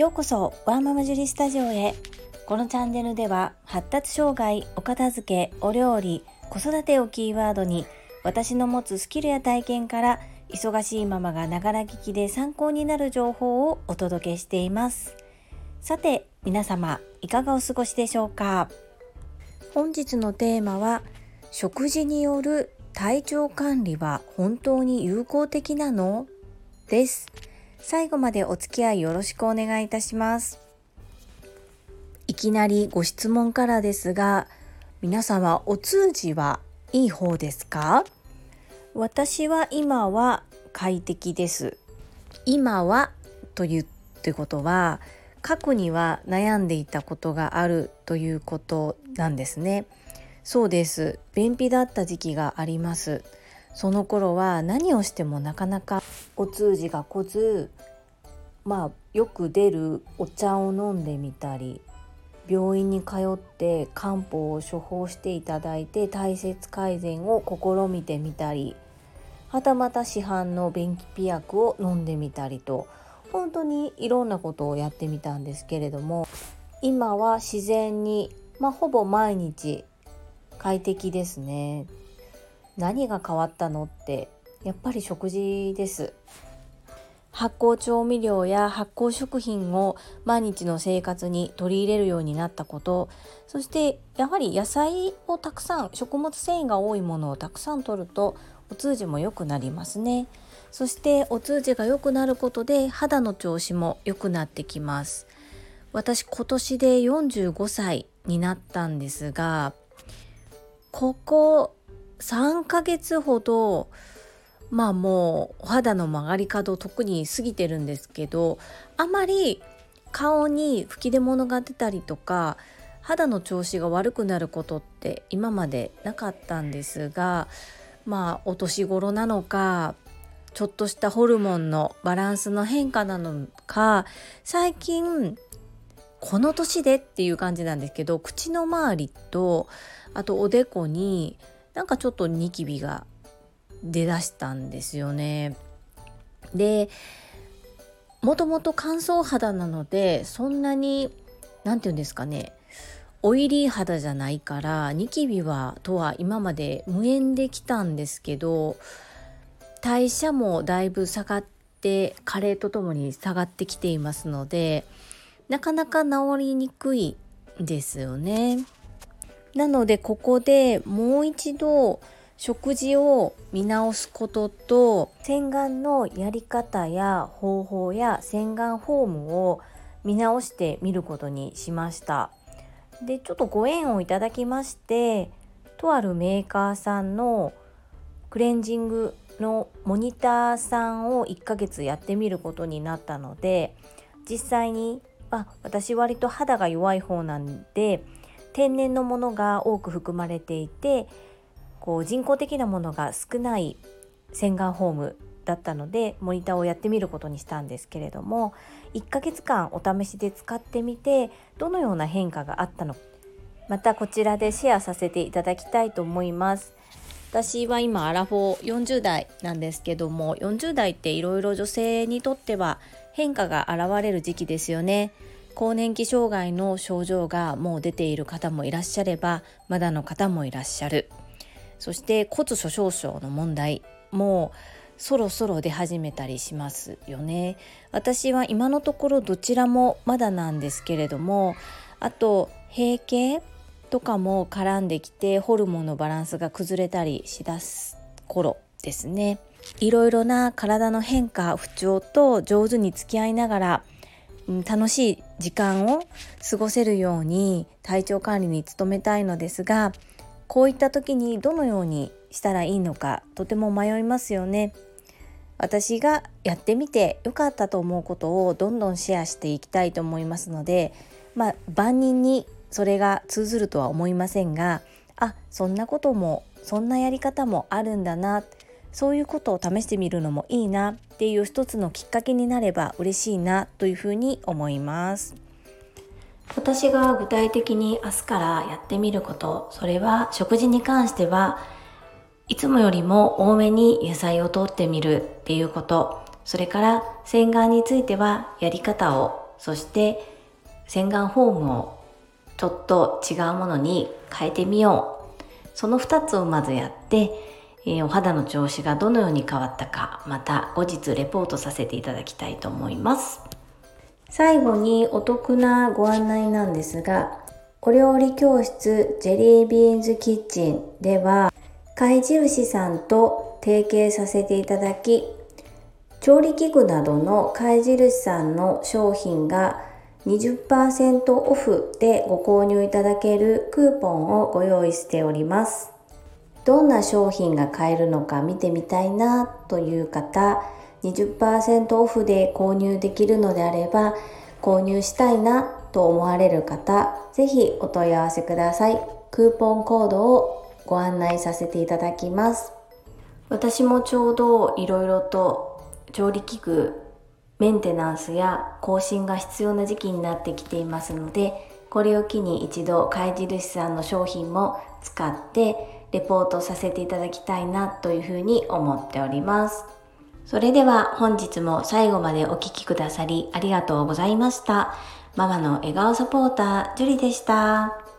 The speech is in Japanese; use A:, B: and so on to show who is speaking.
A: ようこそワーママジュリスタジオへ。このチャンネルでは発達障害お片付けお料理子育てをキーワードに私の持つスキルや体験から忙しいママがながら聞きで参考になる情報をお届けしています。さて皆様いかがお過ごしでしょうか？本日のテーマは食事による体調管理は本当に有効的なのです最後までお付き合いよろしくお願いいたします。いきなりご質問からですが皆様お通じはいい方ですか？私は今は快適です。今はというってことは過去には悩んでいたことがあるということなんですね。そうです。便秘だった時期があります。その頃は何をしてもなかなかお通じが来ずまあよく出るお茶を飲んでみたり病院に通って漢方を処方していただいて体質改善を試みてみたりはたまた市販の便秘ピ薬を飲んでみたりと本当にいろんなことをやってみたんですけれども今は自然に、まあ、ほぼ毎日快適ですね。何が変わったのってやっぱり食事です。発酵調味料や発酵食品を毎日の生活に取り入れるようになったこと。そしてやはり野菜をたくさん食物繊維が多いものをたくさん摂るとお通じも良くなりますね。そしてお通じが良くなることで肌の調子も良くなってきます。私今年で45歳になったんですがここ3ヶ月ほどまあもうお肌の曲がり角特に過ぎてるんですけどあまり顔に吹き出物が出たりとか肌の調子が悪くなることって今までなかったんですがまあお年頃なのかちょっとしたホルモンのバランスの変化なのか最近この年でっていう感じなんですけど口の周りとあとおでこになんかちょっとニキビが出だしたんですよね。でもともと乾燥肌なのでそんなに何て言うんですかねオイリー肌じゃないからニキビはとは今まで無縁できたんですけど代謝もだいぶ下がって加齢とともに下がってきていますのでなかなか治りにくいですよね。なのでここでもう一度食事を見直すことと洗顔のやり方や方法や洗顔フォームを見直してみることにしました。でちょっとご縁をいただきましてとあるメーカーさんのクレンジングのモニターさんを1ヶ月やってみることになったので実際にあ私割と肌が弱い方なんで天然のものが多く含まれていてこう人工的なものが少ない洗顔フォームだったのでモニターをやってみることにしたんですけれども1ヶ月間お試しで使ってみてどのような変化があったのかまたこちらでシェアさせていただきたいと思います。私は今アラフォー40代なんですけども40代っていろいろ女性にとっては変化が現れる時期ですよね。更年期障害の症状がもう出ている方もいらっしゃればまだの方もいらっしゃる。そして骨粗鬆症の問題もそろそろ出始めたりしますよね。私は今のところどちらもまだなんですけれどもあと閉経とかも絡んできてホルモンのバランスが崩れたりしだす頃ですね。いろいろな体の変化不調と上手に付き合いながら楽しい時間を過ごせるように体調管理に努めたいのですがこういった時にどのようにしたらいいのかとても迷いますよね。私がやってみて良かったと思うことをどんどんシェアしていきたいと思いますのでまあ万人にそれが通ずるとは思いませんがあそんなこともそんなやり方もあるんだなそういうことを試してみるのもいいなっていう一つのきっかけになれば嬉しいなというふうに思います。私が具体的に明日からやってみることそれは食事に関してはいつもよりも多めに野菜をとってみるっていうこと。それから洗顔についてはやり方をそして洗顔フォームをちょっと違うものに変えてみよう。その2つをまずやって、えー、お肌の調子がどのように変わったかまた後日レポートさせていただきたいと思います。最後にお得なご案内なんですがお料理教室ジェリービーンズキッチンでは貝印さんと提携させていただき調理器具などの貝印さんの商品が20%オフでご購入いただけるクーポンをご用意しております。どんな商品が買えるのか見てみたいなという方、20%オフで購入できるのであれば、購入したいなと思われる方、ぜひお問い合わせください。クーポンコードをご案内させていただきます。私もちょうどいろいろと調理器具メンテナンスや更新が必要な時期になってきていますのでこれを機に一度貝印さんの商品も使ってレポートさせていただきたいなというふうに思っておりますそれでは本日も最後までお聴きくださりありがとうございましたママの笑顔サポータージュリでした。